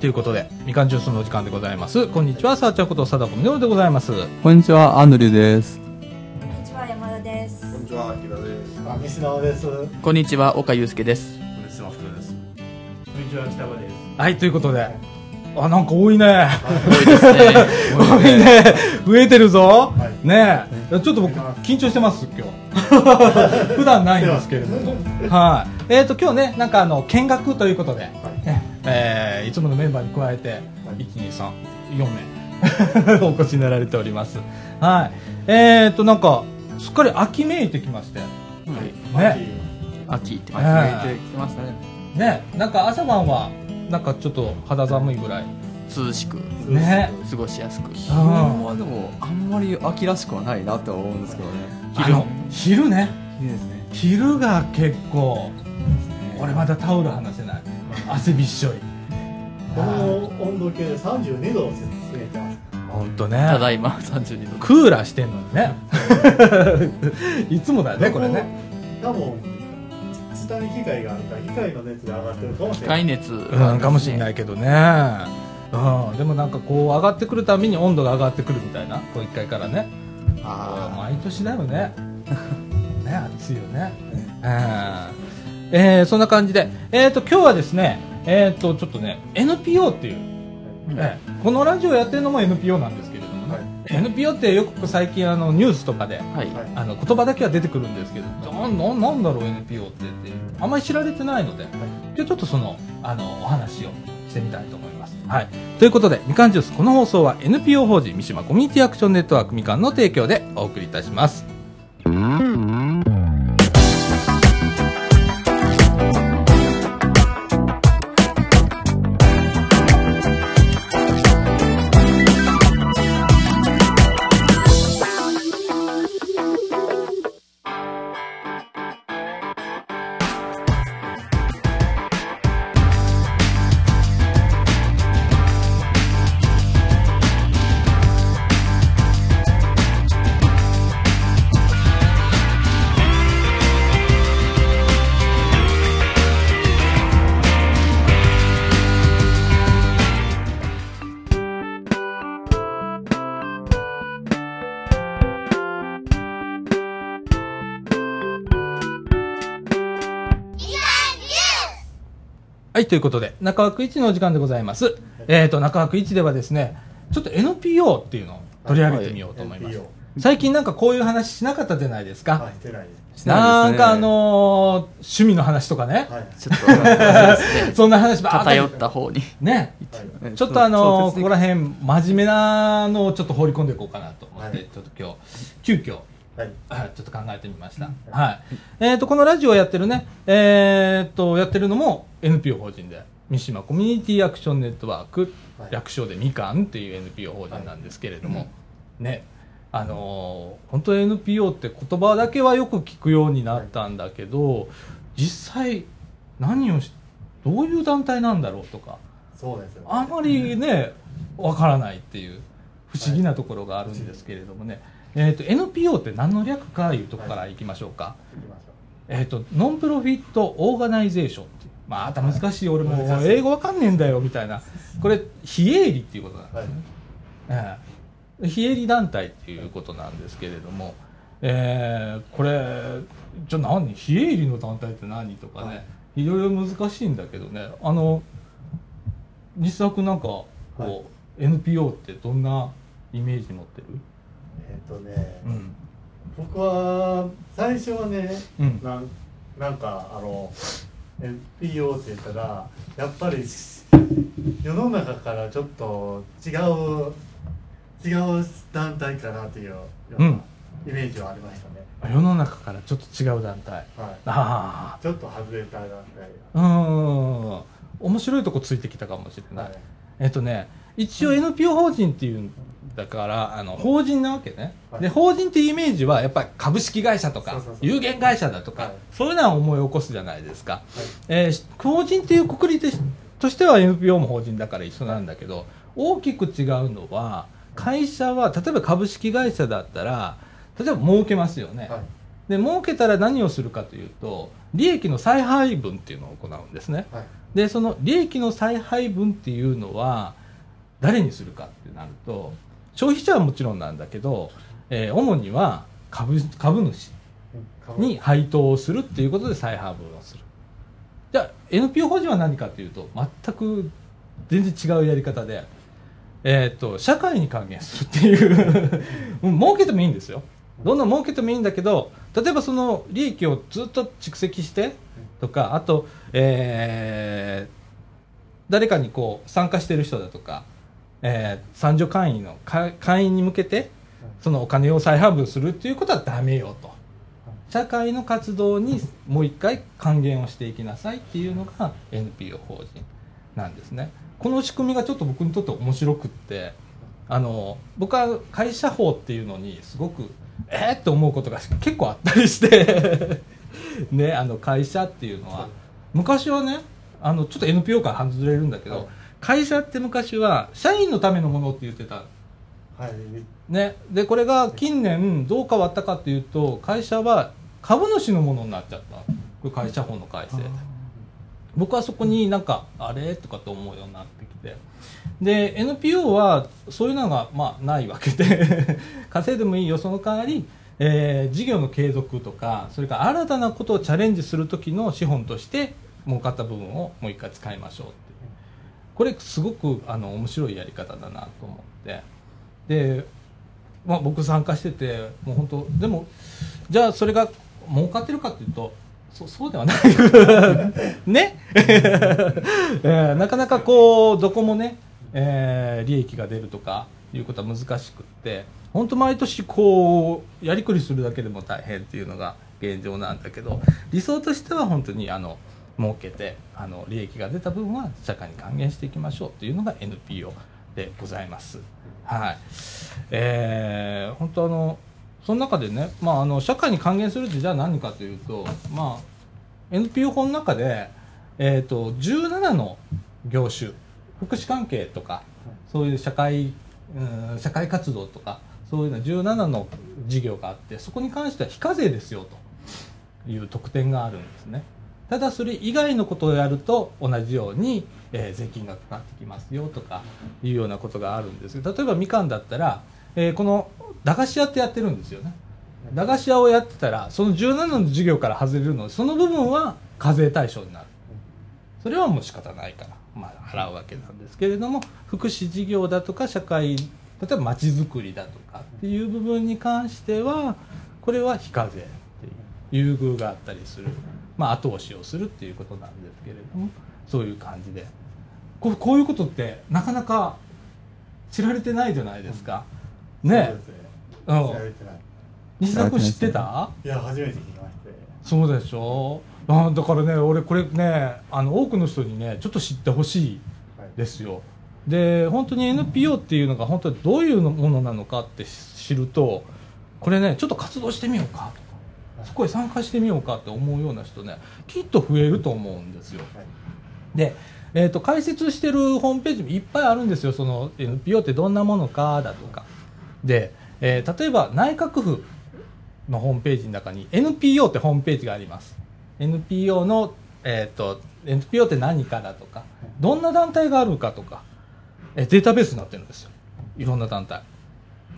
ということで、みかんジュースのお時間でございます。こんにちは、さあちゃんこと、貞子みのるでございます。こんにちは、アンドリューです。こんにちは山田です。こんにちは、木田です。あ、西直です。こんにちは、岡祐介です。こんにちは、福田です。こんにちは、北場です。はい、ということで、あ、なんか多いね。多いですね。多いね。増えてるぞ。はいねえ。ちょっと僕、緊張してます、今日。普段ないんですけれども。はい。えっ、と、今日ね、なんかあの、見学ということで、ねえーいつものメンバーに加えて、1、2、3、4 名お越しになられております。はい。えっ、と、なんか、すっかり秋めいてきまして。ね。秋って。はい初めて来ましたね。ね。なんか朝晩は、なんかちょっと肌寒いぐらい。涼しく、ね。過ごしやすく。気温はでも、あんまり秋らしくはないなって思うんですけどね。昼の昼ね。いいですね。昼が結構俺まだタオル離せない 汗びっしょりこの温度計で32度を過ぎてます。本当ね。ただいま32度。クーラーしてんのにね。いつもだよねこれね。多分、下に機械があるから、機械の熱で上がってるかもしれない。機械熱。うんかもしれないけどね。うんでもなんかこう上がってくるたびに温度が上がってくるみたいな。こう1階からね。あ毎年だよね。ね暑いよね。うんえーそんな感じで。えっ、と今日はですねえっ、とちょっとね NPO っていうええこのラジオやってるのも NPO なんですけれどもね、NPO ってよく最近あのニュースとかではい。はいあの言葉だけは出てくるんですけどなななんだろう NPO ってって。あんまり知られてないので、今日ちょっとそのあのお話をしてみたいと思います。はい、ということでみかんジュース。この放送は NPO 法人三島コミュニティアクションネットワークみかんの提供でお送りいたします。ということで、中枠1のお時間でございます。えっ、と、中枠1ではですね、ちょっと NPO っていうのを取り上げてみようと思います。NPO 最近なんかこういう話しなかったじゃないですか？はい、してないなんかあのー趣味の話とかね、はい。ちょっと、そんな話ばーっと。偏った方に。ね、はいちょっとあのーここら辺真面目なのをちょっと放り込んでいこうかなと思って、はい。ちょっと今日、急遽、はい。は いちょっと考えてみました。はい。えっ、と、このラジオをやってるね、えっ、と、やってるのも NPO 法人で、三島コミュニティアクションネットワーク、はい略称でみかんっていう NPO 法人なんですけれども、ね、あのー本当 NPO って言葉だけはよく聞くようになったんだけど、実際何をし、どういう団体なんだろうとか、そうですよ。あまりね、わからないっていう不思議なところがあるんですけれどもね、えっ、と、NPO って何の略かいうところからいきましょうか。えっ、と、 Non-Profit Organization。まあ、あた難しい、俺も英語わかんねえんだよ、みたいな。これ、非営利っていうことなんですね。ええ非営利団体っていうことなんですけれども、えーこれ、じゃあ何？非営利の団体って何とかね、、はいろいろ難しいんだけどね、あの、西澤君なんか、こう、はい NPO ってどんなイメージ持ってる？っとね、うん。僕は、最初はね、うん。なんなんかあの NPO って言ったらやっぱり世の中からちょっと違う違う団体かなっていうよううなんイメージはありましたね、世の中からちょっと違う団体。はい、あちょっと外れた団体あ、うん。面白いとこついてきたかもしれない。はいえっとね、一応 NPO 法人っていうんだから、あの、法人なわけね。はいで、法人っていうイメージは、やっぱり株式会社とか有限会社だとか、はいそういうのは思い起こすじゃないですか。えーし法人っていうくくりとしては NPO も法人だから一緒なんだけど、大きく違うのは、会社は、例えば株式会社だったら、例えば儲けますよね。はいで、儲けたら何をするかというと、利益の再配分っていうのを行うんですね。はいでその利益の再配分っていうのは誰にするかってなると消費者はもちろんなんだけど、えー主には株株主に配当をするっていうことで再配分をする。じゃあ NPO 法人は何かというと全く全然違うやり方で、えー、と社会に還元するっていう。うん儲けてもいいんですよ。どんどん儲けてもいいんだけど例えばその利益をずっと蓄積してとかあと、えー誰かにこう参加してる人だとか、えー、参助会員の会会員に向けてそのお金を再配分するっていうことはダメよと。社会の活動にもう一回還元をしていきなさいっていうのが NPO 法人なんですね。この仕組みがちょっと僕にとって面白くってあの僕は会社法っていうのにすごくえー、って思うことが結構あったりして ねあの会社っていうのは昔はねあのちょっと NPO から外れるんだけど、はい会社って昔は社員のためのものって言ってた。はい。ね、でこれが近年どう変わったかっていうと会社は株主のものになっちゃった。これ会社法の改正で。僕はそこになんかあれとかと思うようになってきて。で NPO はそういうのがまあないわけで。稼いでもいいよ。その代わり、えー事業の継続とかそれから新たなことをチャレンジする時の資本として儲かった部分をもう一回使いましょうってこれすごくあの面白いやり方だなと思って。で、まあ、僕参加しててもう本当でもじゃあそれが儲かってるかっていうとそそうではない。ね、えーなかなかこうどこもね、えー利益が出るとかいうことは難しくって本当毎年こうやりくりするだけでも大変っていうのが現状なんだけど理想としては本当にあの儲けてあの利益が出た分は社会に還元していきましょうというのが NPO でございます。はいえー、本当あのその中でね、まあ、あの社会に還元するってじゃあ何かというと、まあ、NPO 法の中で、えー、と17の業種福祉関係とかそういう社会うん社会活動とかそういうの17の事業があってそこに関しては非課税ですよという特典があるんですねただそれ以外のことをやると同じように、えー税金がかかってきますよとかいうようなことがあるんです例えばみかんだったら、えーこの駄菓子屋ってやってるんですよね。駄菓子屋をやってたらその17の授業から外れるのでその部分は課税対象になる。それはもう仕方ないから、まあ、払うわけなんですけれども福祉事業だとか社会例えばまちづくりだとかっていう部分に関してはこれは非課税っていう優遇があったりする、まあ、後押しをするっていうことなんですけれどもそういう感じで。こうこういうことってなかなか知られてないじゃないですか。うですね。うん。知られてない。西田君知ってた？いや初めて聞きまして。そうでしょ？あだからね俺これねあの多くの人にねちょっと知ってほしいはいですよ。で本当に NPO っていうのが本当にどういうものなのかって知るとこれねちょっと活動してみようかとかそこへ参加してみようかって思うような人ねきっと増えると思うんですよ。はい。で、えー、と解説してるホームページもいっぱいあるんですよ。その NPO ってどんなものかだとか。で、えー例えば内閣府のホームページの中に NPO ってホームページがあります。NPO の、えー、と NPO って何かだとかどんな団体があるかとか、えーデータベースになってるんですよ。いろんな団体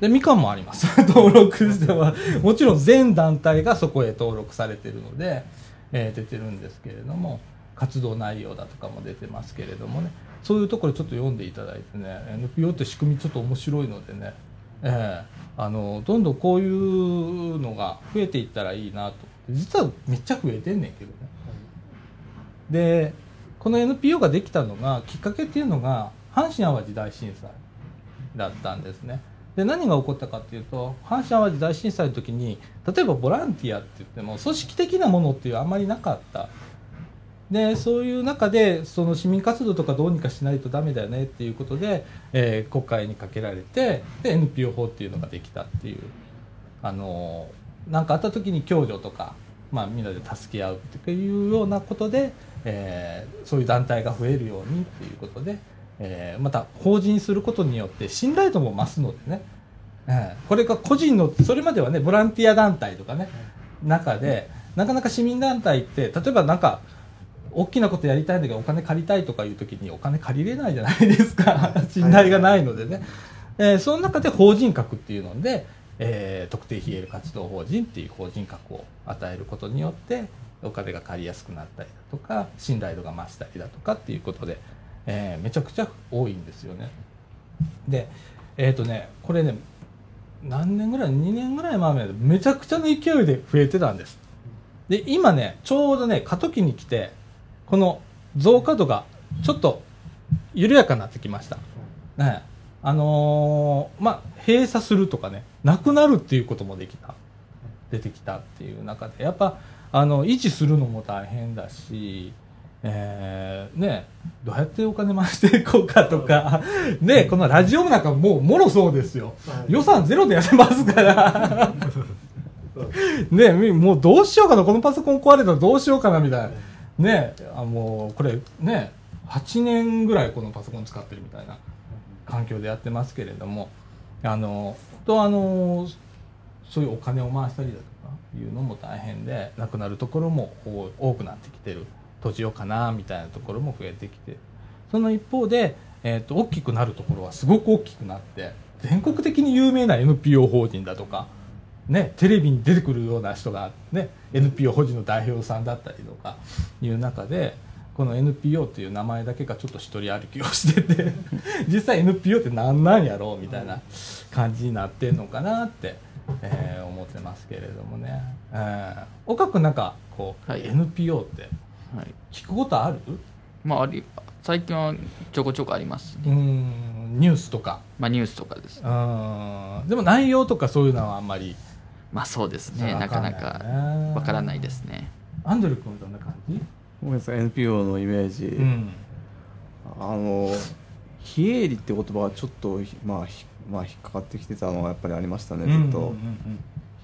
でみかんもあります。登録してはもちろん全団体がそこへ登録されてるので、えー出てるんですけれども活動内容だとかも出てますけれどもね。そういうところちょっと読んでいただいてね NPO って仕組みちょっと面白いのでね、ええあのどんどんこういうのが増えていったらいいなと。実はめっちゃ増えてんねんけどね。でこの NPO ができたのがきっかけっていうのが阪神・淡路大震災だったんですねで何が起こったかっていうと阪神・淡路大震災の時に例えばボランティアって言っても組織的なものっていうあんまりなかった。でそういう中でその市民活動とかどうにかしないとダメだよねっていうことで、えー国会にかけられてで NPO 法っていうのができたっていう。あのなんかあった時に共助とか、まあ、みんなで助け合うっていうようなことで、えーそういう団体が増えるようにっていうことで、えーまた法人にすることによって信頼度も増すのでね、えーこれが個人のそれまではねボランティア団体とかね中でなかなか市民団体って例えばなんか大きなことやりたいんだけどお金借りたいとかいう時にお金借りれないじゃないですか。信頼がないのでね、えーその中で法人格っていうので、えー特定非営利活動法人っていう法人格を与えることによってお金が借りやすくなったりだとか信頼度が増したりだとかっていうことで、えーめちゃくちゃ多いんですよね。でえっ、とねこれね何年ぐらい2年ぐらい前までめちゃくちゃの勢いで増えてたんです。で今ねちょうどね過渡期に来てこの増加度がちょっと緩やかになってきました、ね、あのーまあ閉鎖するとかねなくなるっていうこともできた。出てきたっていう中でやっぱあの維持するのも大変だしえーね、どうやってお金回していこうかとか、ね、このラジオなんかもうもろそうですよ。はい予算ゼロでやってますから。ね、みもうどうしようかな、このパソコン壊れたらどうしようかなみたいな。ね、あもうこれね、8年ぐらいこのパソコン使ってるみたいな環境でやってますけれども、あの、とあの、そういうお金を回したりだとかいうのも大変で、なくなるところも多多くなってきてる。閉じようかなみたいなところも増えてきて。その一方で、えー、と大きくなるところはすごく大きくなって全国的に有名な NPO 法人だとか、ね、テレビに出てくるような人が、ね、NPO 法人の代表さんだったりとかいう中でこの NPO っていう名前だけがちょっと一人歩きをしてて 実際 NPO って何なんやろうみたいな感じになってんのかなって、えー思ってますけれどもね、えー岡君なんかこう、はい。NPO ってはい。聞くことある？まああり最近はちょこちょこありますうーんニュースとか。まあニュースとかです。うーんでも内容とかそういうのはあんまり。まあそうですね。なかなかわわからないですね。アンドル君どんな感じ？ごめんなさい。NPO のイメージ、うん。あの非営利って言葉はちょっとまあひまあ引っかかってきてたのはやっぱりありましたねずっと、うんうん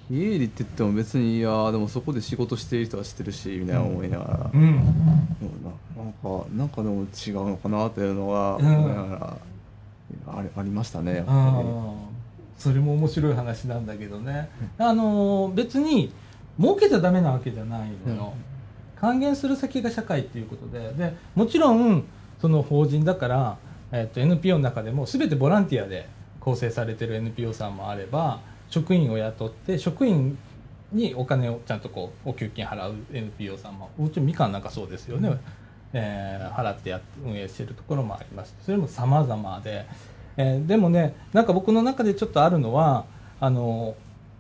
非営利って言っても別にいやーでもそこで仕事している人は知ってるしみたいな思いながら、うん。うん。な。なんかなんかでも違うのかなというのはうん。思いながら、あれありましたねやっぱあー。それも面白い話なんだけどね、あのー別に儲けちゃダメなわけじゃないのよ、還元する先が社会っていうことで。でもちろんその法人だから、えっと NPO の中でも全てボランティアで構成されてる NPO さんもあれば職員を雇って職員にお金をちゃんとこうお給金払う NPO さんもうちみかんなんかそうですよね、えー払ってやっ運営してるところもあります。それも様々で、えーでもねなんか僕の中でちょっとあるのはあの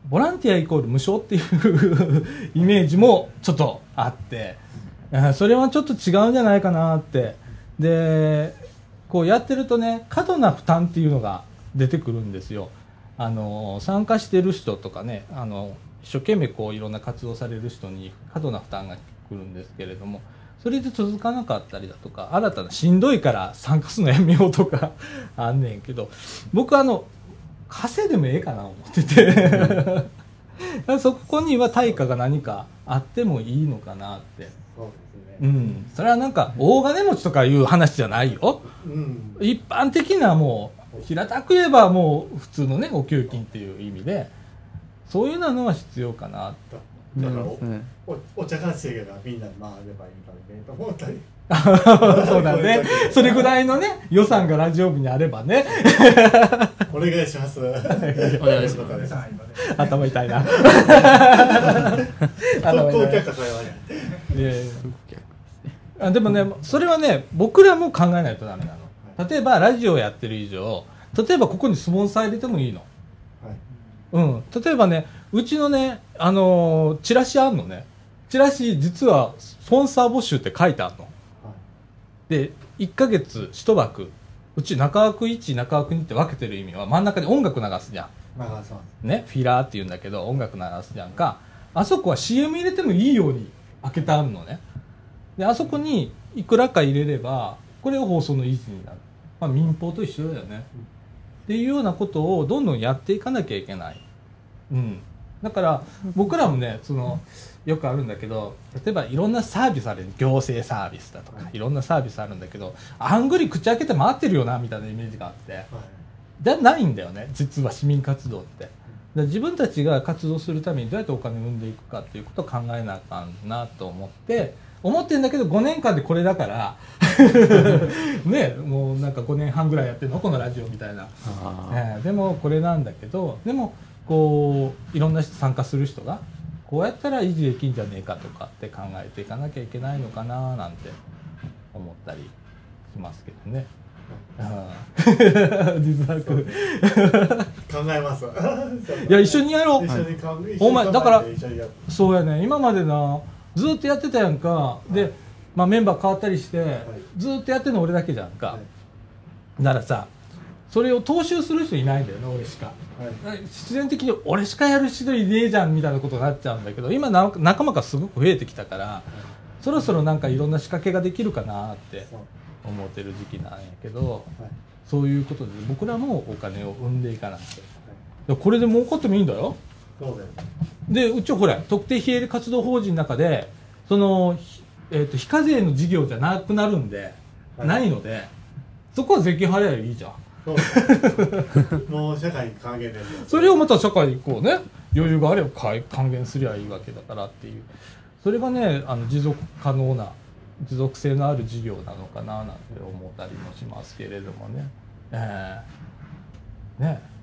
ボランティアイコール無償っていう イメージもちょっとあって、えーそれはちょっと違うんじゃないかなって。でこうやってるとね過度な負担っていうのが出てくるんですよあの参加してる人とかねあの一生懸命こういろんな活動される人に過度な負担が来るんですけれどもそれで続かなかったりだとか新たなしんどいから参加するのやめようとか あんねんけど僕あの稼いでもええかな思ってて。そこには対価が何かあってもいいのかなって。そうですうねん。それはなんか大金持ちとかいう話じゃないよ。うん。一般的なもう平たく言えばもう普通のねお給金っていう意味でそういうのは必要かなだからおね。おお茶菓子がみんなで回ればいいからねと思ったり。そうだね。それぐらいのね予算がラジオ部にあればね。お願いします。お願いします。頭痛いな。特攻却下されまね。いやいや。あでもねそれはね僕らも考えないとダメなの例えばラジオやってる以上例えばここにスポンサー入れてもいいのはいうん、例えばね、うちのね、あのーチラシあんのね。チラシ、実は、スポンサー募集って書いてあるの。はいで、1ヶ月1枠。うち中枠1、中枠2って分けてる意味は、真ん中に音楽流すじゃんん。ね、フィラーって言うんだけど、音楽流すじゃんか。あそこは CM 入れてもいいように開けてあるのね。で、あそこにいくらか入れれば、これを放送の維持になる。まあ、民放と一緒だよね。っていうようなことをどんどんやっていかなきゃいけない。うん。だから、僕らもね、その、よくあるんだけど、例えばいろんなサービスある行政サービスだとか、いろんなサービスあるんだけど、あんぐり口開けて回ってるよな、みたいなイメージがあって。はいじゃないんだよね実は市民活動って自分たちが活動するためにどうやってお金を生んでいくかっていうことを考えなあかんなと思って思ってんだけど5年間でこれだから。ねもうなんか5年半ぐらいやってるの？このラジオみたいな、あえーでもこれなんだけどでもこういろんな人参加する人がこうやったら維持できんじゃねえかとかって考えていかなきゃいけないのかななんて思ったりしますけどね。考えます。いや一緒にやろう。お前だからそうやね。今までなずっとやってたやんか。で、まあ、メンバー変わったりして、ずっとやってるの俺だけじゃんか、はい。ならさそれを踏襲する人いないんだよね俺しか。はい。必然的に俺しかやる人いねえじゃんみたいなことになっちゃうんだけど今な仲間がすごく増えてきたからそろそろなんかいろんな仕掛けができるかなって思ってる時期なんやけどはい。そういうことで僕らもお金を生んでいかなきゃでこれで儲かってもいいんだよでうちはほら特定非営利活動法人の中でその、ひえー、と非課税の事業じゃなくなるんで、はい。ないのでそこは税金払えばいいじゃん。もう社会に還元でそれをまた社会にこうね余裕があれば還還元すりゃいいわけだからっていう。それがねあの持続可能な持続性のある事業なのかななんて思ったりもしますけれどもね。ええね。え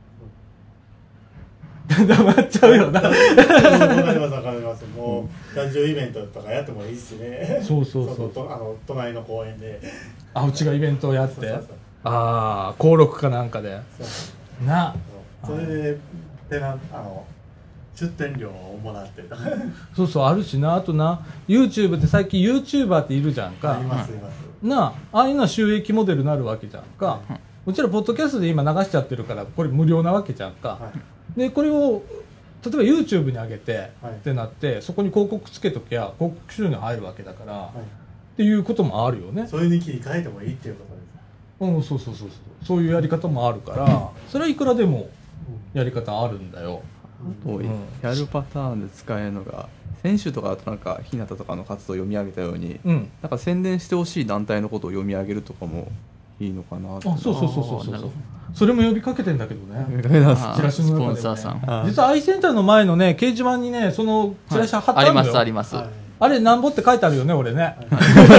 黙っちゃうよな。わかりますわかりますもうラジオイベントとかやってもいいしねそうそうそうとあの隣の公園であうちがイベントをやってそうそうそうああ登録かなん。かでそうなそれであの出店料をもらってたそうそうあるしなあとな YouTube って最近 YouTuber っているじゃん。かありますいますなあああいうのは収益モデルになるわけじゃん。か、うちらポッドキャストで今流しちゃってるからこれ無料なわけじゃん。か、はいでこれを例えば YouTube に上げて、はい。ってなってそこに広告つけときゃ広告収入入るわけだから、はっていうこともあるよね。いそれに切り替えてもいいっていうことですうんそうそうそうそう。そういうやり方もあるからそれはいくらでもやり方あるんだよ。あとやるパターンで使えるのが先週とかだとなんか日向とかの活動を読み上げたように、うん。なんか宣伝してほしい団体のことを読み上げるとかもいいのかなあそうそうそうそうそうそれも呼びかけてんだけどね。チラシのね、スポンサーさん。あ実はアイセンターの前のね掲示板にねそのチラシ貼ってあありますあります、はい。あれなんぼって書いてあるよね俺ね、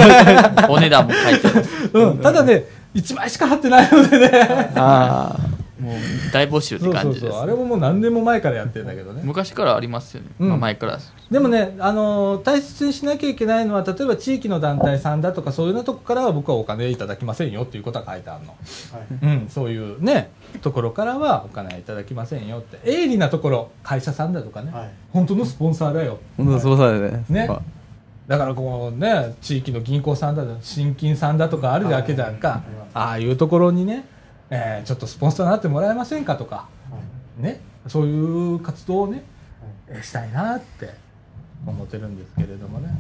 お値段も書いてますうん、ただね1枚しか貼ってないのでね。あもう大募集ってそうそう感じです。そうあれももう何年も前からやってるんだけどね。昔からありますよね、うん。まあ、前から。でもね、あのー大切にしなきゃいけないのは例えば地域の団体さんだとかそういうようなとこからは僕はお金いただきませんよっていうことは書いてあるの、はい。うん、そういうねところからはお金いただきませんよって鋭利なところ会社さんだとかね、はい。本当のスポンサーだよ。本当だそうだよね。ね。だからこうね地域の銀行さんだと新金さんだとかあるわけじゃんか、はい。ああいうところにね、えーちょっとスポンサーになってもらえませんかとかはいねそういう活動をね、したいなって思ってるんですけれどもね、はい。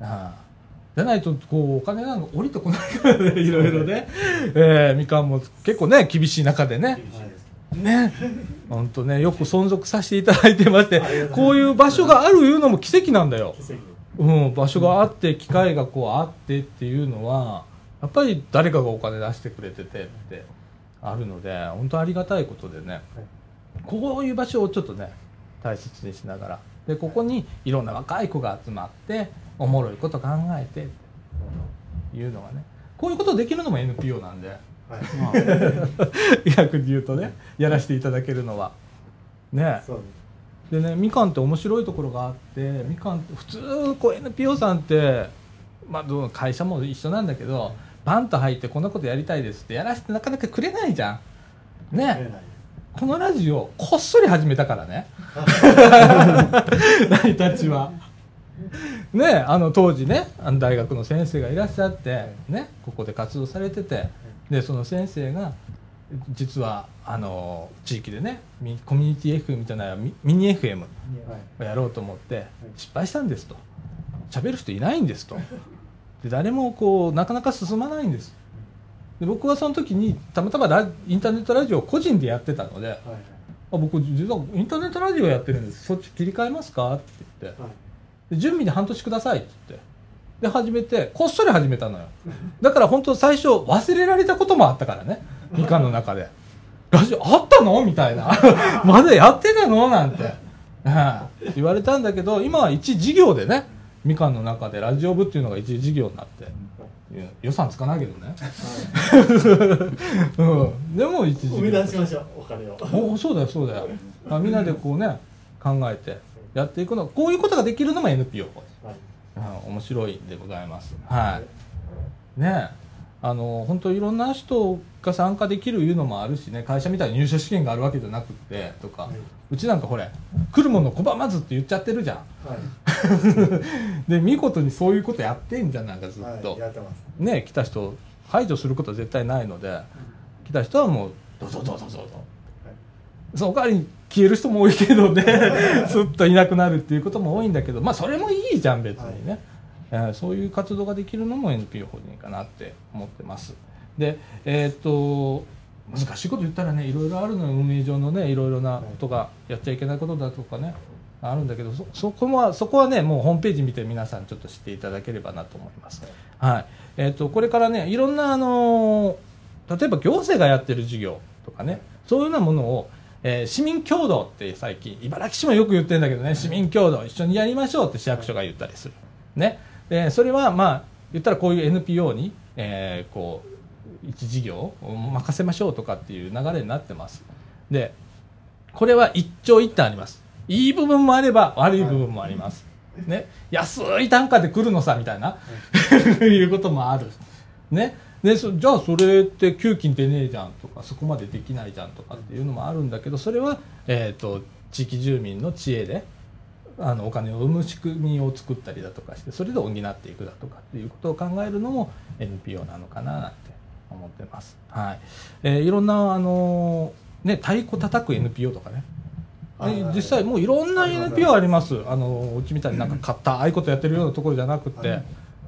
ああじゃないとこうお金なんか降りてこないからねいろいろね、えーみかんも結構ね厳しい中でね。ね。本当ねよく存続させていただいてましてこういう場所があるいうのも奇跡なんだよ。うん、場所があって機会がこうあってっていうのはやっぱり誰かがお金出してくれててってあるので本当ありがたいことでねこういう場所をちょっとね大切にしながら。でここにいろんな若い子が集まっておもろいこと考えてっていうのがね。こういうことできるのも NPO なんで。はい。逆に言うとねやらせていただけるのは。ね。でねみかんって面白いところがあってみかんって普通こう NPO さんって、まあ、会社も一緒なんだけどバンと入ってこんなことやりたいですってやらせてなかなかくれないじゃん。ね。このラジオこっそり始めたからね。成たちは。ねあの当時ねあの大学の先生がいらっしゃって、ね、ここで活動されててでその先生が実はあの地域でねミコミュニティ FM みたいなミミニ FM はい。をやろうと思って失敗したんですと。喋る人いないんですとで誰もこうなかなか進まないんです。で僕はその時にたまたまラインターネットラジオを個人でやってたのではいあ僕実はインターネットラジオやってるんです。そっち切り替えますか？って言って。はい。で準備で半年くださいって言って。で始めてこっそり始めたのよ。だから本当最初忘れられたこともあったからね。みかんの中で。ラジオあったの？みたいな。まだやってたの？なんて、はい言われたんだけど今は一事業でねみかんの中でラジオ部っていうのが一時事業になって、予算つかないけどね、うん、でも一時生み出しましょうお金を。おそうだよそうだよ。あみんなでこうね考えてやっていくの。こういうことができるのも NPO はい。うん面白いんでございます。はい。ねえ。あの本当いろんな人が参加できるいうのもあるしね。会社みたいに入社試験があるわけじゃなくってとか、はいうちなんかほれ来るもの拒まずって言っちゃってるじゃん。はい。で見事にそういうことやってんじゃんなんかずっと、はいね来た人を排除することは絶対ないので来た人はもうどうぞどうぞどうぞ。その代わりに消える人も多いけどね すっといなくなるっていうことも多いんだけどまあそれもいいじゃん別にね、えーそういう活動ができるのも NPO 法人かなって思ってます。でえーっと難しいこと言ったらねいろいろあるのよ。運営上のねいろいろなことがやっちゃいけないことだとかねあるんだけどそそこはそこはねもうホームページ見て皆さんちょっと知っていただければなと思います、はい。えーっとこれからねいろんなあの例えば行政がやってる事業とかねそういうようなものを、えー市民共同って最近茨城市もよく言ってるんだけどね市民共同一緒にやりましょうって市役所が言ったりする、ね。でそれはまあ言ったらこういう NPO に、えーこう一事業を任せましょうとかっていう流れになってます。でこれは一長一短あります。いい部分もあれば悪い部分もあります、ね、安い単価で来るのさみたいな、いうこともある。ね。でそじゃあそれって給金出ねえじゃんとかそこまでできないじゃんとかっていうのもあるんだけどそれは、えー、と地域住民の知恵であのお金を生む仕組みを作ったりだとかしてそれで補っていくだとかっていうことを考えるのも NPO なのかななんて思ってます。はい。えーいろんなあのーね太鼓叩く NPO とかね。実際もういろんな NPO あります。あのうちみたいになんか買ったああいうことやってるようなところじゃなくて、はい。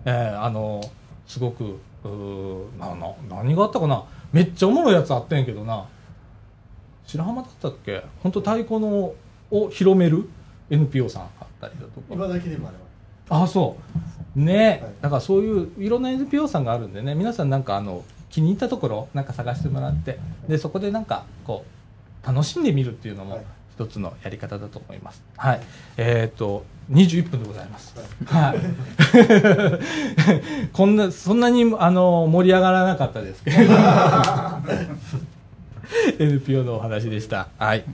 えーあのすごくうーなな何があったかな。めっちゃおもろいやつあってんけどな。白浜だったっけ？本当太鼓のを広める NPO さんあったりだとか。茨城にもありますあそう。ね、はい。だからそういういろんな NPO さんがあるんでね。皆さんなんかあの気に入ったところなんか探してもらってでそこでなんかこう楽しんでみるっていうのもはい。一つのやり方だと思います。はい。えっ、と21分でございます。はい。こんなそんなにあの盛り上がらなかったです。けど NPO のお話でした。はい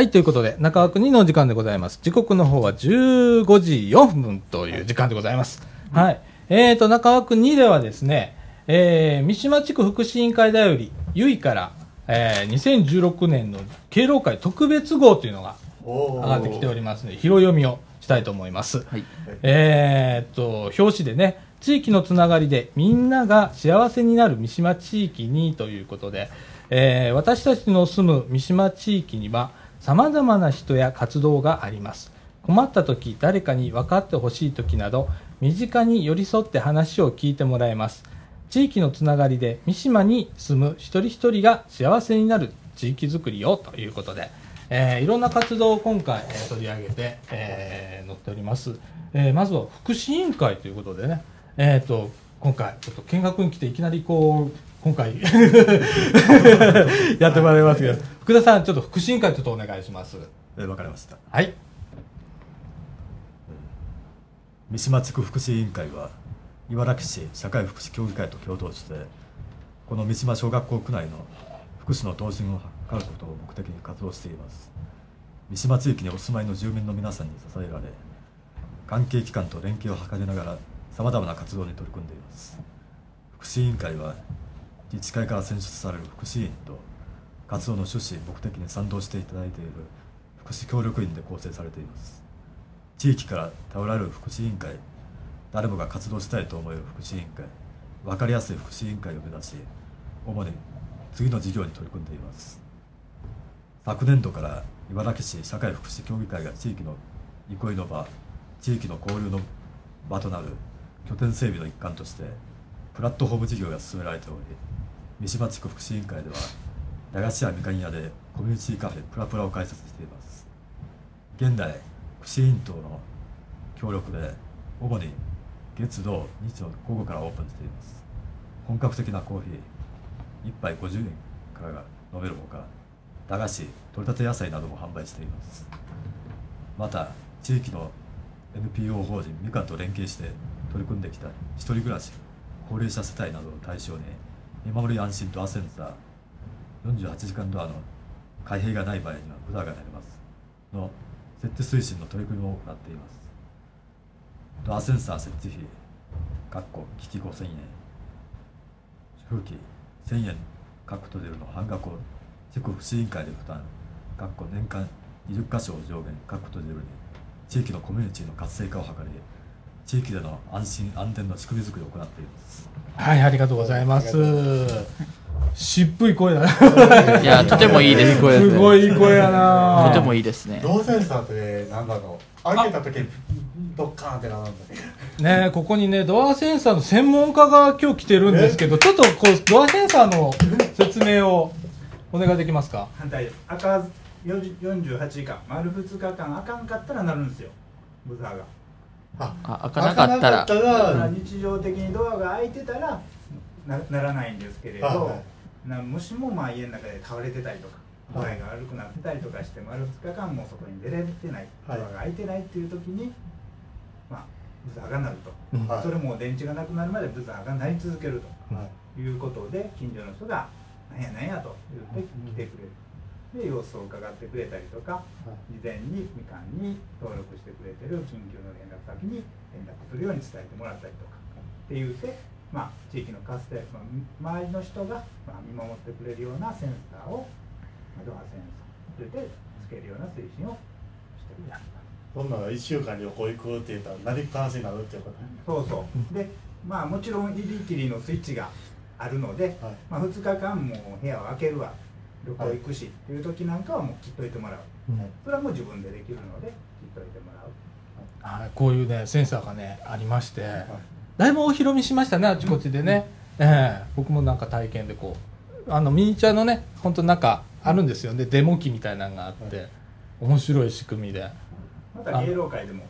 はい、ということで、中枠2の時間でございます。時刻の方は15時4分という時間でございます。はい。えーと、中枠2ではですね、えー、三島地区福祉委員会だより、ゆいから、えー、2016年の敬老会特別号というのがお上がってきておりますので、広読みをしたいと思います。はい。えーっと、表紙でね、地域のつながりでみんなが幸せになる三島地域にということで、えー私たちの住む三島地域には様々な人や活動があります。困った時、誰かに分かってほしい時など、身近に寄り添って話を聞いてもらえます。地域のつながりで三島に住む一人一人が幸せになる地域づくりをということで、えーいろんな活動を今回、えー取り上げて、えー載っております、えーまずは福祉委員会ということでね、えー、と今回ちょっと見学に来ていきなりこう今回。やってもらいますけど。福田さんちょっと福祉委員会ちょっとお願いします。えかりました。はい。三島地区福祉委員会は茨城市社会福祉協議会と共同してこの三島小学校区内の福祉の導進を図ることを目的に活動しています。三島地域にお住まいの住民の皆さんに支えられ関係機関と連携を図りながらさまざまな活動に取り組んでいます。福祉委員会は自治会から選出される福祉委員と活動の趣旨目的に賛同していただいている福祉協力員で構成されています。地域から頼られる福祉委員会誰もが活動したいと思える福祉委員会分かりやすい福祉委員会を目指し主に次の事業に取り組んでいます。昨年度から茨城市社会福祉協議会が地域の憩いの場地域の交流の場となる拠点整備の一環としてプラットフォーム事業が進められており三島地区福祉委員会では駄菓子屋みかん屋でコミュニティカフェプラプラを開設しています。現在福祉委員等の協力で主に月土日の午後からオープンしています。本格的なコーヒー1杯50円からが飲めるほか駄菓子取れたて野菜なども販売しています。また地域の NPO 法人みかんと連携して取り組んできた一人暮らし高齢者世帯などを対象に守り安心ドアセンサー48時間ドアの開閉がない場合にはブザーが鳴ります。の設置推進の取り組みを行っています。ドアセンサー設置費かっこ機器5000円。風紀1000円各都出るの半額を地区福祉委員会で負担かっこ年間20箇所を上限各都出るに。地域のコミュニティの活性化を図り地域での安心安全の仕組み作りを行っていますはい、ありがとうございます。渋い声だね。いやとてもいいですすごいいい声やな。とてもいいですねドアセンサーって何だろう開けた時にドッカーンってなるんだねここにね、ドアセンサーの専門家が今日来てるんですけど、ちょっとこう、ドアセンサーの説明をお願いできますか？反対赤48時間丸2日間あかんかったらなるんですよブザーがあ開かなかったら。だからら。日常的にドアが開いてたらなならないんですけれど、はいはい。なもしもまあ家の中で倒れてたりとか具合はいが悪くなってたりとかして丸2日間も外に出れてない、はい。ドアが開いてないっていう時にまあブザーが鳴ると、うん。はい。それも電池がなくなるまでブザーが鳴り続けるはいということで近所の人が「なんやなんや」と言って来てくれる。で様子を伺ってくれたりとか事前にみかんに登録してくれてる緊急の連絡先に連絡するように伝えてもらったりとかって言って、まあ、地域の活性、まあ、周りの人が、まあ、見守ってくれるようなセンサーを、まあ、ドアセンサーといってつけるような推進をしてくれるそんなの1週間旅行行くって言ったらなりっぱなしになるっていうことね。そうそう。でまあもちろん入り切りのスイッチがあるので、はい。まあ、2日間もう部屋を開けるわ旅行行くしっていう時なんかはもう切っといてもらう。それはもう自分でできるので切っといてもらう。はい、こういうね、センサーがね、ありまして、だいぶお披露目しましたね、あちこちでね。ええ。僕もなんか体験でこう、あの、ミニチュアのね、本当なんかあるんですよね、デモ機みたいなのがあって、面白い仕組みで。また芸能界でも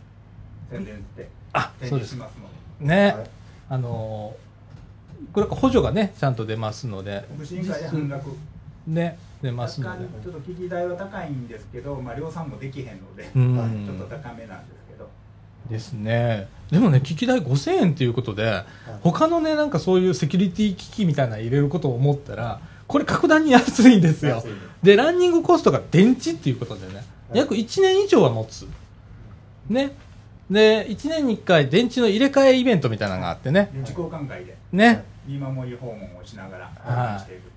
宣伝してあ、展そうです。ね、はい。あのーこれ補助がね、ちゃんと出ますので、福祉委員会で半額ね、出ます若ので。干ちょっと機器代は高いんですけど、まあ、量産もできへんので、ちょっと高めなんですけどですね。でもね、機器代5000円っていうことで、他のね、なんかそういうセキュリティ機器みたいなの入れることを思ったら、これ格段に安いんですよ。で、ランニングコストが電池っていうことでね、はい約1年以上は持つ。ね。で、1年に1回電池の入れ替えイベントみたいなのがあってね。電池交換会でね。見守り訪問をしながらしていく、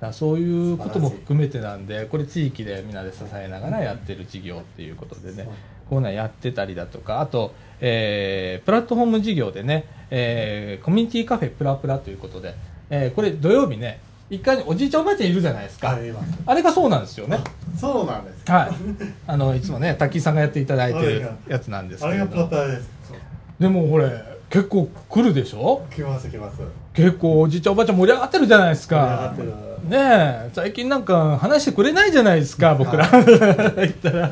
だそういうことも含めてなんで、これ地域でみんなで支えながらやってる事業っていうことでね、こういうのやってたりだとか、あと、えープラットフォーム事業でね、えーコミュニティカフェプラプラということで、えーこれ土曜日ね、一回おじいちゃんおばあちゃんいるじゃないですか。あれがそうなんですよね。そうなんですはい。あの、いつもね、滝井さんがやっていただいてるやつなんですけあれがプラ。プラですでもこれ、結構来るでしょ？来ます来ます。結構おじいちゃんおばあちゃん盛り上がってるじゃないですか。盛り上がってねえ最近なんか話してくれないじゃないですか僕ら。言ったら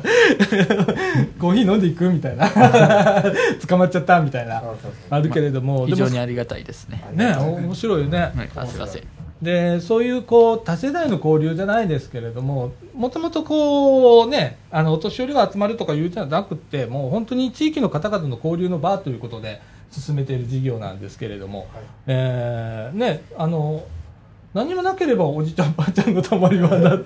コーヒー飲んでいくみたいな。捕まっちゃったみたいな。あるけれども非常にでありがたいですね。もね面白いよね、はいあすいません。でそういうこう多世代の交流じゃないですけれどももともとこうねあのお年寄りが集まるとかいうじゃなくてもう本当に地域の方々の交流の場ということで進めている事業なんですけれども、えーねあの何もなければおじいちゃんおばあちゃんのたまり場だ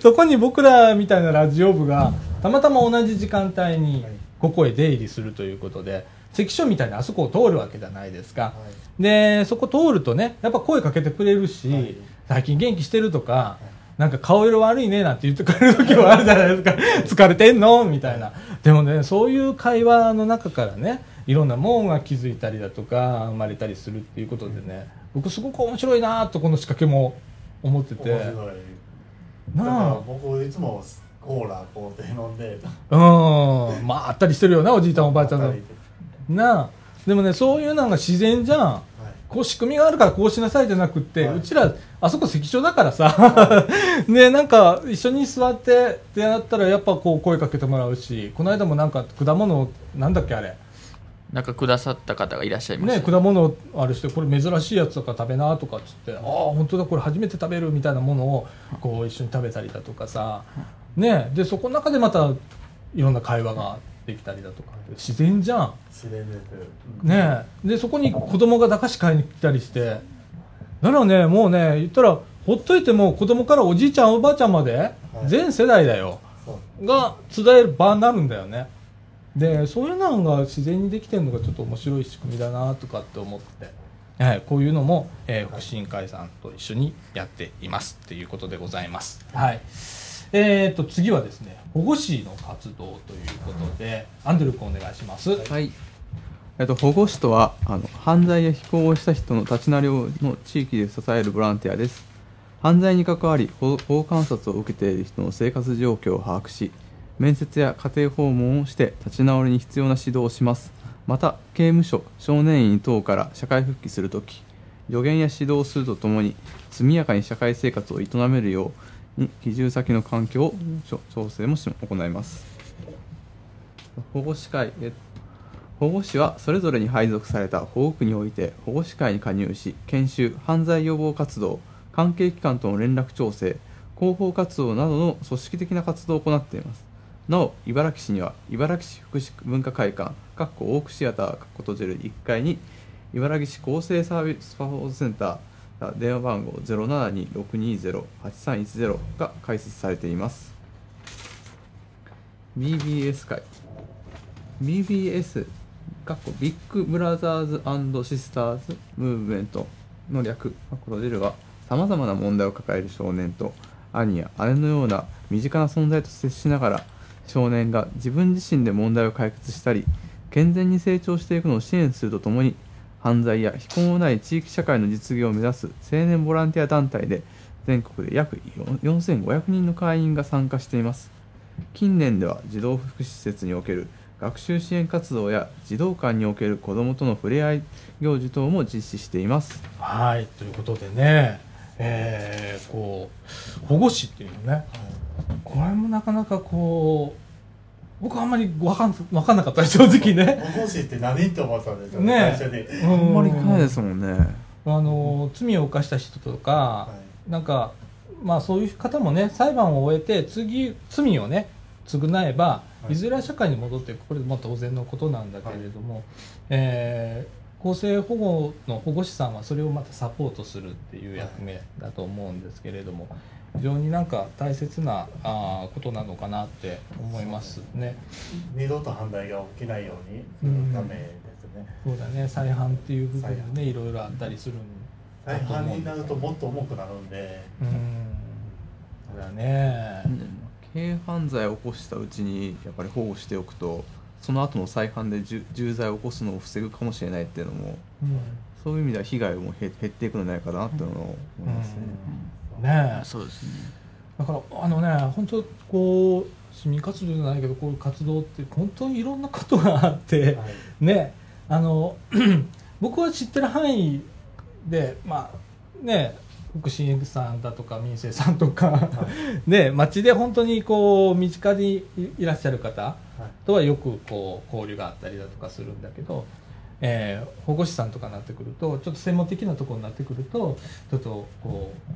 そこに僕らみたいなラジオ部がたまたま同じ時間帯にここへ出入りするということで関所みたいにあそこを通るわけじゃないですか、でそこ通るとねやっぱ声かけてくれるし、はい。最近元気してるとか、なんか顔色悪いねなんて言ってくれる時もあるじゃないですか。疲れてんの？みたいな。でもねそういう会話の中からねいろんなもんが気づいたりだとか生まれたりするっていうことでね僕すごく面白いなとこの仕掛けも思ってて。面白い。だから僕いつもコーラこうて飲んで。うん。まああったりしてるよなおじいちゃんおばあちゃんの。はいなあ。でもねそういうのが自然じゃん。こう仕組みがあるからこうしなさいじゃなくって、はい。うちらあそこ関所だからさ、ねなんか一緒に座ってってやったらやっぱこう声かけてもらうしこの間もなんか果物なんだっけあれなんかくださった方がいらっしゃいましねた、果物あれしてこれ珍しいやつだから食べなとかっつってああ本当だこれ初めて食べるみたいなものをこう一緒に食べたりだとかさ。ねでそこの中でまたいろんな会話ができたりだとか。自然じゃん。自然ですねえでそこに子供が駄菓子買いに来たりして。ならねもうね言ったらほっといても子供からおじいちゃんおばあちゃんまで全世代だよ。が伝える場になるんだよねでそういうのが自然にできてるのがちょっと面白い仕組みだなとかって思って、はい、こういうのも、えー福祉委員会さんと一緒にやっていますっていうことでございます。はい。えー、と次はですね保護司の活動ということでアンドル君お願いします。はい。えっと、保護司とはあの犯罪や非行をした人の立ち直りをの地域で支えるボランティアです。犯罪に関わり保護観察を受けている人の生活状況を把握し面接や家庭訪問をして立ち直りに必要な指導をします。また刑務所少年院等から社会復帰するとき助言や指導をするとともに速やかに社会生活を営めるように移住先の環境を調調整もし行います。保護司会え保護司はそれぞれに配属された保護区において保護司会に加入し研修犯罪予防活動関係機関との連絡調整広報活動などの組織的な活動を行っています。なお茨城市には茨城市福祉文化会館かっこオークシアターかっこ閉じる1階に茨城市厚生サービスサポートセンター電話番号072-620-8310が開設されています。BBS 会。BBS かっこビッグブラザーズシスターズムーブメントの略かっこ閉じるはさまざまな問題を抱える少年と兄や姉のような身近な存在と接しながら少年が自分自身で問題を解決したり健全に成長していくのを支援するとともに犯罪や非行のない地域社会の実現を目指す青年ボランティア団体で全国で約4500人の会員が参加しています。近年では児童福祉施設における学習支援活動や児童館における子どもとの触れ合い行事等も実施しています。はいということでね、えーこう保護司っていうのねこれもなかなかこう僕はあんまり分かん分かんなかった 正直ね。保護士って何って思ったんですよね。最初に。ああんまり聞かないですもんね。あの罪を犯した人とか、はなんかまあそういう方もね裁判を終えて次罪をね償えば、はい。い、ずれは社会に戻っていく。これも当然のことなんだけれども、えー厚生保護の保護士さんはそれをまたサポートするっていう役目だと思うんですけれども非常になんか大切なあーことなのかなって思いますね。二度と犯罪が起きないようにするためですね、そうだね。再犯っていう部分で再犯。ねいろいろあったりするんだ再犯になるともっと重くなるんで。うん。そうだね。軽犯罪を起こしたうちにやっぱり保護しておくとその後の再犯で重重罪を起こすのを防ぐかもしれないっていうのもうん。そういう意味では被害も減減っていくのではないかなっていうのを思いますね、ね。えそうですね。だからあのね本当こう市民活動じゃないけどこういう活動って本当にいろんなことがあって、はい。ねあの 僕は知ってる範囲でまあね福祉さんだとか民生さんとか、ね街で本当にこう身近にいらっしゃる方はい。とはよくこう交流があったりだとかするんだけど、えー保護士さんとかになってくるとちょっと専門的なところになってくるとちょっとこう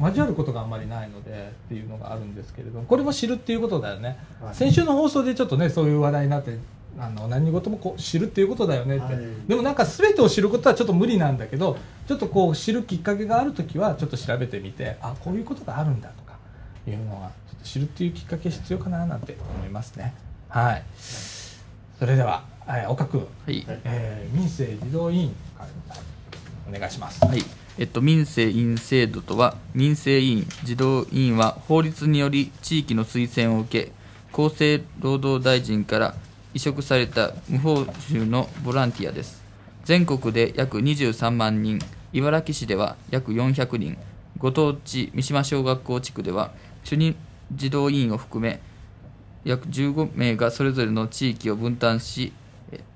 交わることがあんまりないのでっていうのがあるんですけれどもこれも知るっていうことだよね、はい。先週の放送でちょっとねそういう話題になってあの何事もこう知るっていうことだよねって、はい。でもなんか全てを知ることはちょっと無理なんだけどちょっとこう知るきっかけがある時はちょっと調べてみてあこういうことがあるんだとかいうのはちょっと知るっていうきっかけ必要かななんて思いますね。はい。それでは、えー岡君、はい、えー民生児童委員会お願いします。はいえっと、民生委員制度とは民生委員児童委員は法律により地域の推薦を受け厚生労働大臣から委嘱された無報酬のボランティアです。全国で約23万人茨城市では約400人。ご当地三島小学校地区では主任児童委員を含め約15名がそれぞれの地域を分担し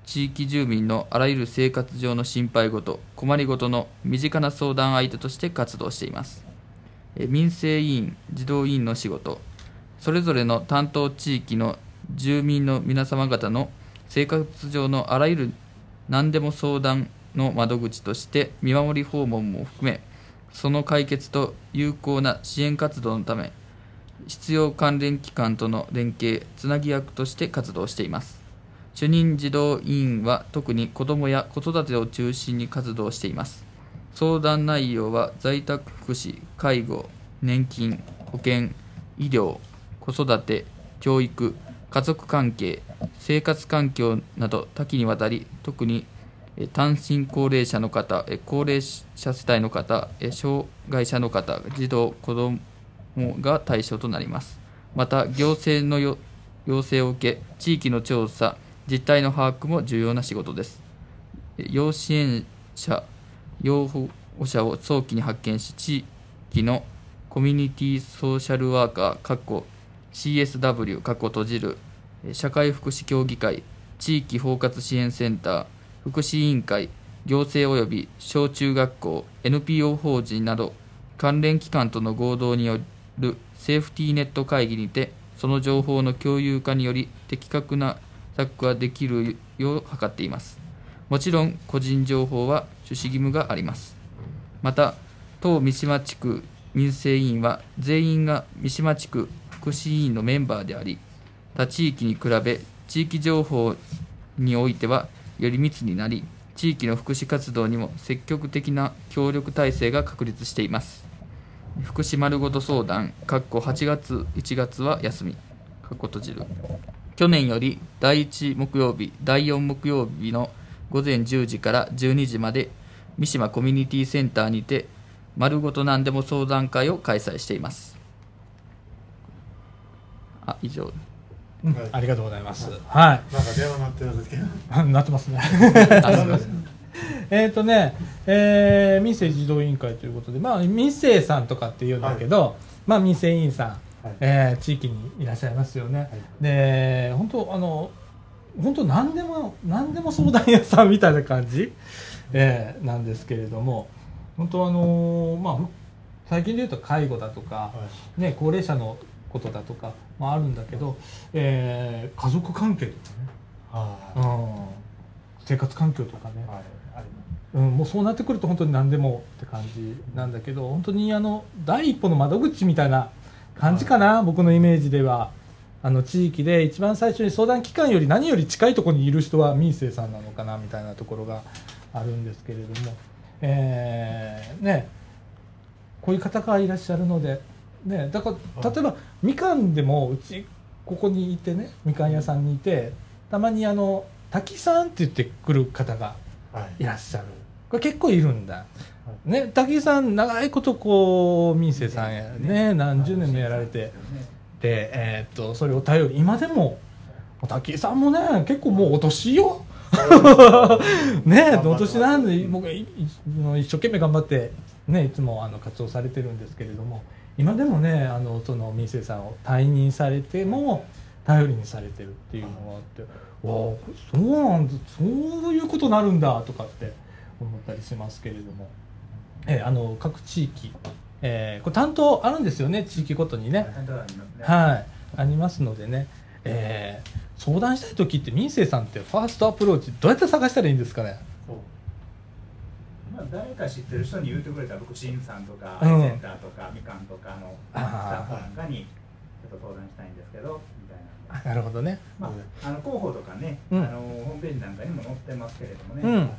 地域住民のあらゆる生活上の心配事困りごとの身近な相談相手として活動しています。民生委員児童委員の仕事それぞれの担当地域の住民の皆様方の生活上のあらゆる何でも相談の窓口として見守り訪問も含めその解決と有効な支援活動のため必要関連機関との連携つなぎ役として活動しています。主任児童委員は特に子どもや子育てを中心に活動しています相談内容は在宅福祉介護年金保険医療子育て教育家族関係生活環境など多岐にわたり特に単身高齢者の方高齢者世帯の方障害者の方児童子どもが対象となります。また行政の要請を受け地域の調査実態の把握も重要な仕事です。要支援者要保護者を早期に発見し地域のコミュニティソーシャルワーカー、かっこ CSW、かっこ閉じる、社会福祉協議会、地域包括支援センター、福祉委員会、行政及び小中学校、NPO 法人など、関連機関との合同によるセーフティーネット会議にて、その情報の共有化により的確な策ができるよう図っています。もちろん、個人情報は守秘義務があります。また当三島地区民生委員は全員が三島地区福祉委員のメンバーであり他地域に比べ地域情報においてはより密になり地域の福祉活動にも積極的な協力体制が確立しています福祉丸ごと相談8月1月は休み閉じる去年より第1木曜日第4木曜日の午前10時から12時まで三島コミュニティセンターにて丸ごと何でも相談会を開催しています。あ以上。うん。ありがとうございます。はい。なんか電話鳴ってるんですけど。なってますね。えっとね、えー民生児童委員会ということで、まあ、民生さんとかって言うんだけど、まあ、民生委員さん、はい。えー地域にいらっしゃいますよね。で、本当、あの、本当何でも、何でも相談屋さんみたいな感じ、えーなんですけれども、本当あのまあ、最近で言うと介護だとか、はい。ね、高齢者のことだとか、まあ、あるんだけど、えー家族関係とかね、はうん。生活環境とかね、い。はいうん、もうそうなってくると本当に何でもって感じなんだけど本当にあの第一歩の窓口みたいな感じかな、僕のイメージでは。あの地域で一番最初に相談機関より何より近いところにいる人は民生さんなのかなみたいなところがあるんですけれども、えーねこういう方がいらっしゃるので、ね、だから例えばみかんでもうちここにいてねみかん屋さんにいてたまにあの滝さんって言ってくる方がはい。いらっしゃるこれ結構いるんだ、ね、滝井さん長いことこう民生さんやね。何十年もやられて。で、えーっとそれを頼り今でも滝井さんもね結構もうお年よ。ね。お年なんで僕一生懸命頑張ってねいつもあの活動されてるんですけれども今でもねあのその民生さんを退任されても頼りにされてるっていうのがあってわあそうなんだそういうことになるんだとかって思ったりしますけれども、えーあの各地域、えーこれ担当あるんですよね地域ごとにね。はい、ありますのでね、えー相談したい時って民生さんってファーストアプローチどうやって探したらいいんですかね。まあ、誰か知ってる人に言ってくれたら福祉員さんとか、うん。センターとかみかんとかのスタッフなんかにちょっと相談したいんですけどみたいななるほどね。まあ、あの広報とかね、うん。あのホームページなんかにも載ってますけれどもね、うん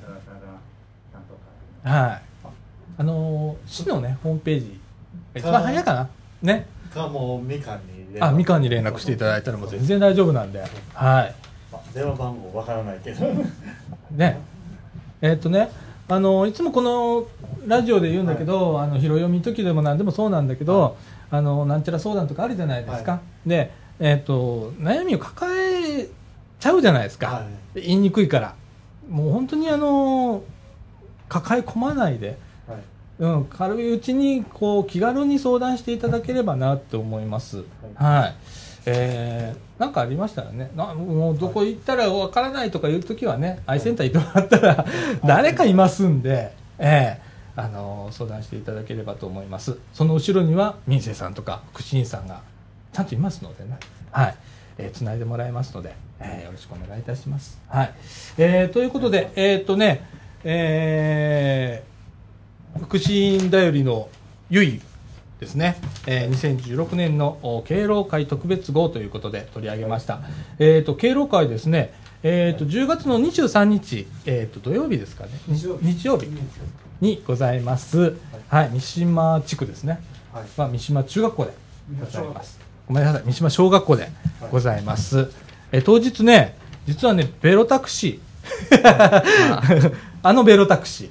はい。あのー市のねホームページ一番早いかな。ね。かもうみかんに連絡。あみかんに連絡していただいたらもう全然大丈夫なんで。はい。まあ電話番号わからないけど。ね。えっ、とねあのいつもこのラジオで言うんだけど、あの広読み時でも何でもそうなんだけど、あのなんちゃら相談とかあるじゃないですか、はで、えっと悩みを抱えちゃうじゃないですか、は言いにくいから。もう本当にあの抱え込まないで、はいうん、軽いうちにこう気軽に相談していただければなって思います。はい。えー、なんかありましたらね、なもうどこ行ったらわからないとかいう時はね、アイセンター行ってもらったら誰かいますんで、えー、あの相談していただければと思います。その後ろには民生さんとか福祉員さんがちゃんといますのでね、はい。えー、つないでもらいますので、えーよろしくお願いいたします。はい。えー、ということで、えーっとね、えー、福祉院だよりのゆいですね、えー2016年のお敬老会特別号ということで取り上げました、えー、と敬老会ですね、えー、と10月の23日、えー、と土曜日ですかね。日日。曜日。にございます、はい、三島地区ですね、はい。まあ、三島中学校でございます。ごめんなさい三島小学校でございます、えー当日ね実はねベロタクシー。あのベロタクシー。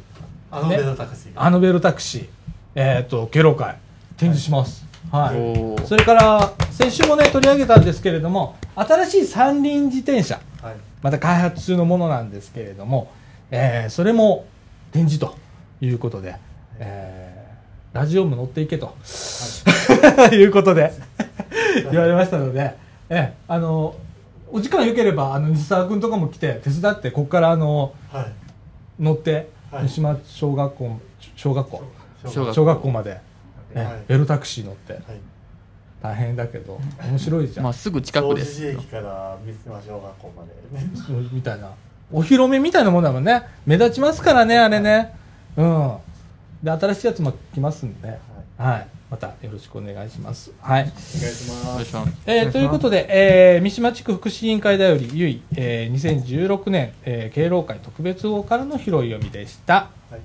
あのベロタクシー。があのベロタクシー、えっ、と、敬老会、展示します。はい。それから、先週もね、取り上げたんですけれども、新しい三輪自転車、はい。また開発中のものなんですけれども、えーそれも展示ということで、えーラジオも乗っていけと、い。うことで 言われましたので、えーあの、お時間よければ、あの、西沢君とかも来て、手伝って、ここから、あの、はい乗って、はい。三島小学校、小学校、小学校。まで、えはい。ベルタクシー乗って。はい。大変だけど面白いじゃん、まあすぐ近くです。駅から三島小学校までね。そうみたいな。お披露目みたいなもんだもんね。目立ちますからねあれね。うん。で新しいやつも来ますんで、はいまたよろしくお願いします。はい。お願いします。えーということで、えー三島地区福祉委員会だよりゆい、えー2016年、えー敬老会特別号からの拾い読みでした。はい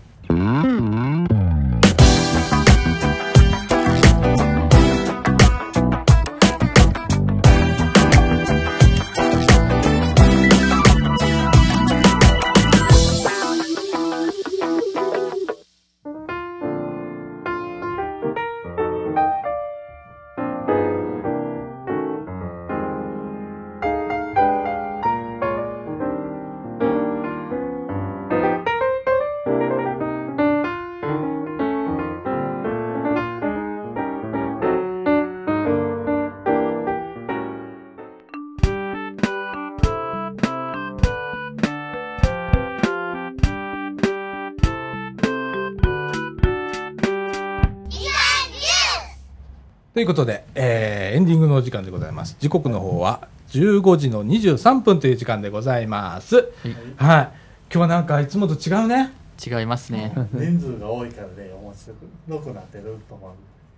いうことで、えーエンディングのお時間でございます。時刻の方は15時の23分という時間でございます。はい。今日はなんかいつもと違うね。違いますね 人数が多いからね面白くなってると思う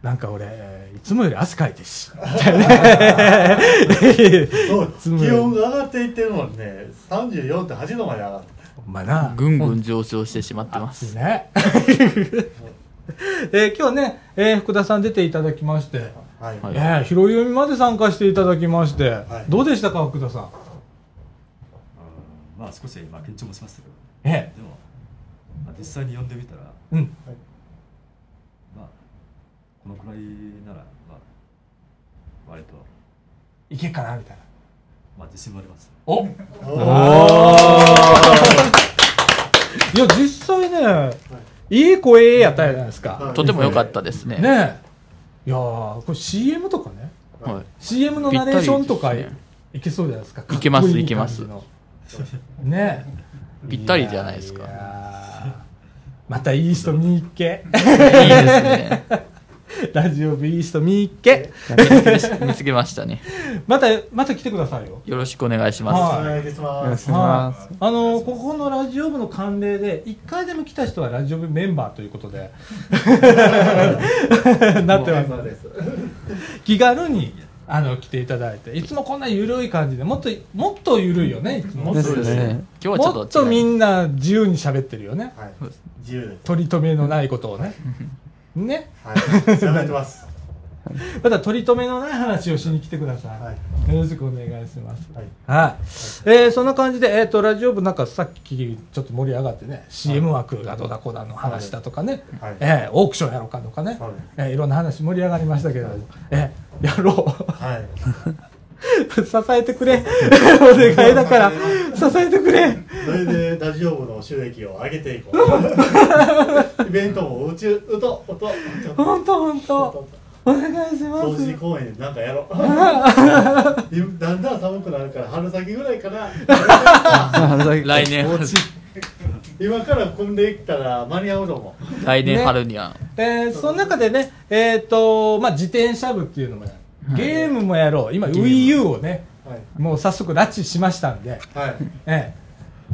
なんか俺、いつもより汗かいてるし。気温が上がっていってるもんね34.8度まで上がってお前な。ぐんぐん上昇してしまってますね。えー今日ね、えー福田さん出ていただきまして、はい、はい。えー、拾い読みまで参加していただきまして、い。どうでしたか、福田さん？うんまあ少し今緊張もしましたけどえでも、まあ、実際に読んでみたらえうん。まあこのくらいならまあ割と。いけっかなみたいな。まあ自信もあります。お！おいや、実際ね、いい声やったじゃないですか。はいとても良かったですねねえ。いやーこれ CM とかね、はい CM のナレーションとかい,、けそうじゃないですか。いけますいけますねえ。ぴったりじゃないですかやーまたいい人見っけ。いいですね ラジオ部いい人見っけ。見つけ見つけましたね。また、また来てくださいよ。よろしくお願いしまはお願いします。はい、あのここのラジオ部の慣例で1回でも来た人はラジオ部メンバーということで。なってます。気軽にあの来ていただいて。いつもこんな緩い感じでもっともっと緩いよねいつも。ですそうですね。す今日はちょもっっとみんな自由に喋ってるよね。はい。自由です。取り留めのないことをねね。はい。喋ってます。また取り留めのない話をしに来てください、はい。よろしくお願いします。はい。はい、えーそんな感じで、えー、とラジオ部なんかさっきちょっと盛り上がってね CM 枠がどうだこうだの話だとかね、はい。えーオークションやろうかとかね、はい。えーいろんな話盛り上がりましたけれども、えーやろう。はい 支えてくれ。お願いだから。支えてくれ。それでラジオ部の収益を上げていこう。イベントもうちうとうと本当本当。お願いします。掃除公園でなんかやろう。だんだん寒くなるから春先ぐらいかな。来年。春今から組んでいったら間に合うと思う来年春には、えーその中でね、えっ、と、まあ、自転車部っていうのもやるゲームもやろう。今、WiiU をね、はい。もう早速拉致しましたんで、はい。え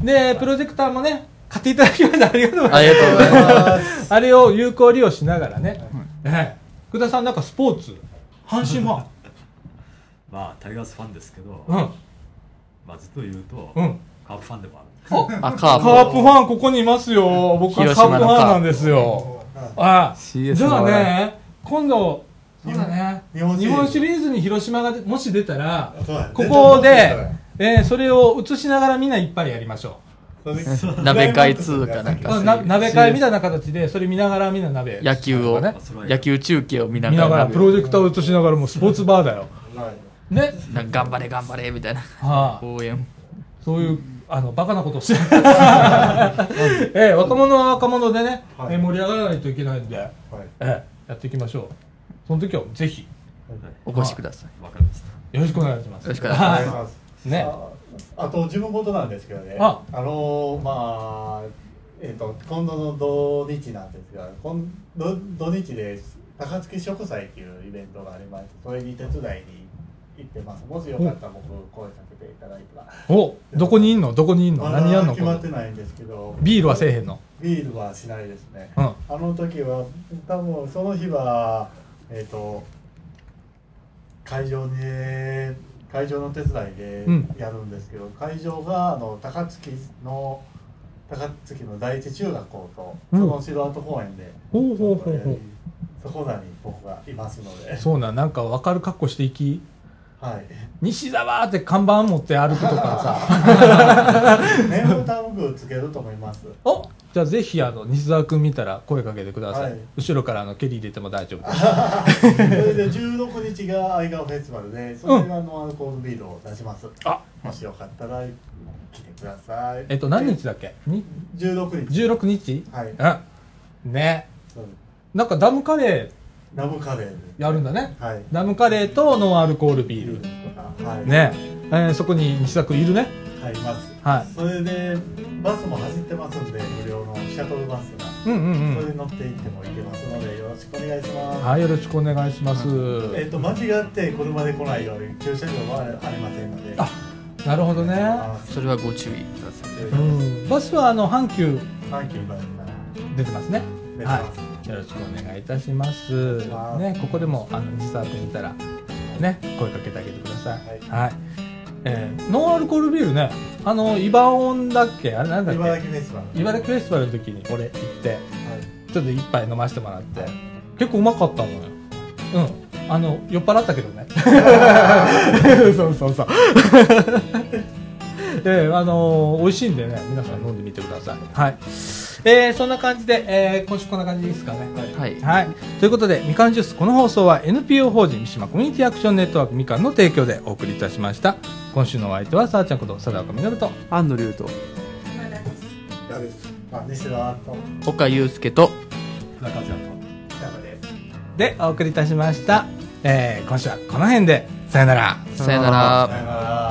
え。で、プロジェクターもね、買っていただきましてありがとうごありざいがとうございます。あれを有効利用しながらね、ええ。福田さんなんかスポーツ、阪神ファン。まあタイガースファンですけど、うん、まあずっと言うと、うん。カープファンでもあるんですあカープ。カープファンここにいますよ。僕はカープファンなんですよ。あ CS じゃあね、今度、そうだね、日本シリーズ日本シリーズに広島がもし出たら、ここで、えーそれを映しながらみんないっぱいやりましょ 鍋会通かなんう。かな鍋会みたいな形で、それ見ながらみんな鍋。野球をね。野球中継を見ながら、がらプロジェクターを映しながらもうスポーツバーだよ。はいね。頑張れ頑張れみたいなはあ、応援そういう、あの、バカなことをして。えー若者は若者でね、はいえー盛り上がらないといけないんで、はいえーやっていきましょう。その時はぜひ、お越しください。わかりましたよろしくお願いします。よろしくお願いします。ね。ああと自分事なんですけどね。あ。のーまあえっ、と今度の土日なんですが今土土日で高槻食祭っていうイベントがありましてそれに手伝いに行ってます。もしよかったら僕声かけていただいたらお、どこにいんの？どこにいんの？ま何やんの？だ決まってないんですけど。ビールはせえへんの？ビールはしないですね、うん。あの時は多分その日はえっ、と会場に会場の手伝いでうん。やるんですけど、会場があの高槻の高槻の第一中学校と、うん。その城跡公園でほうほうほうほう。そこらに僕がいますので。そうなん、なんか分かる格好していき、はい。西沢って看板持って歩くとかさ。念のタグつけると思います。おじゃあぜひあの西沢君見たら声かけてください、はい。後ろからあの蹴り入れても大丈夫です。それで16日が愛川フェスティバルでそれがノンアルコールビールを出します、あもしよかったら来てください。えっと何日だっけ？に？16日16日はい。うんねなんかダムカレラムカレー。やるんだね。はい。ダムカレーとノンアルコールビール。はい。ね。えーそこに西沢君いるねはいいますはい。それでバスも走ってますんで無料のシャトルバスが、うんうんうん。それに乗って行っても行けますのでよろしくお願いします、はいよろしくお願いします。えっ、と間違って車で来ないように駐車場はありませんので。あなるほどね。あそれはご注意くださいうん。バスはあの阪急。阪急バスから。出てますね。出てます。はい、よろしくお願いいたします。ます。ねここでもあの西沢君いたらね声かけてあげてください。はい。はい、えーノンアルコールビールね。あのイバオンだっけ？あれなんだっ茨け城フェスティバル。茨城フェスティバルの時に俺行って。はい。ちょっと一杯飲ませてもらって。結構うまかったのよ。うん。あの酔っ払ったけどね。そうそうそう。えーあのー美味しいんでね。皆さん飲んでみてください。はい。えーそんな感じで、えー今週こんな感じでいいですかね。はい。はい。ということで、みかんジュース、この放送は NPO 法人三島コミュニティアクションネットワークみかんの提供でお送りいたしました。今週のお相手はさあちゃんこと貞岡稔とアンドリューと田です。あす田と。岡祐介と中和也と中ででお送りいたしました、えー、今週はこの辺でさよなら。さよなら。さよなら。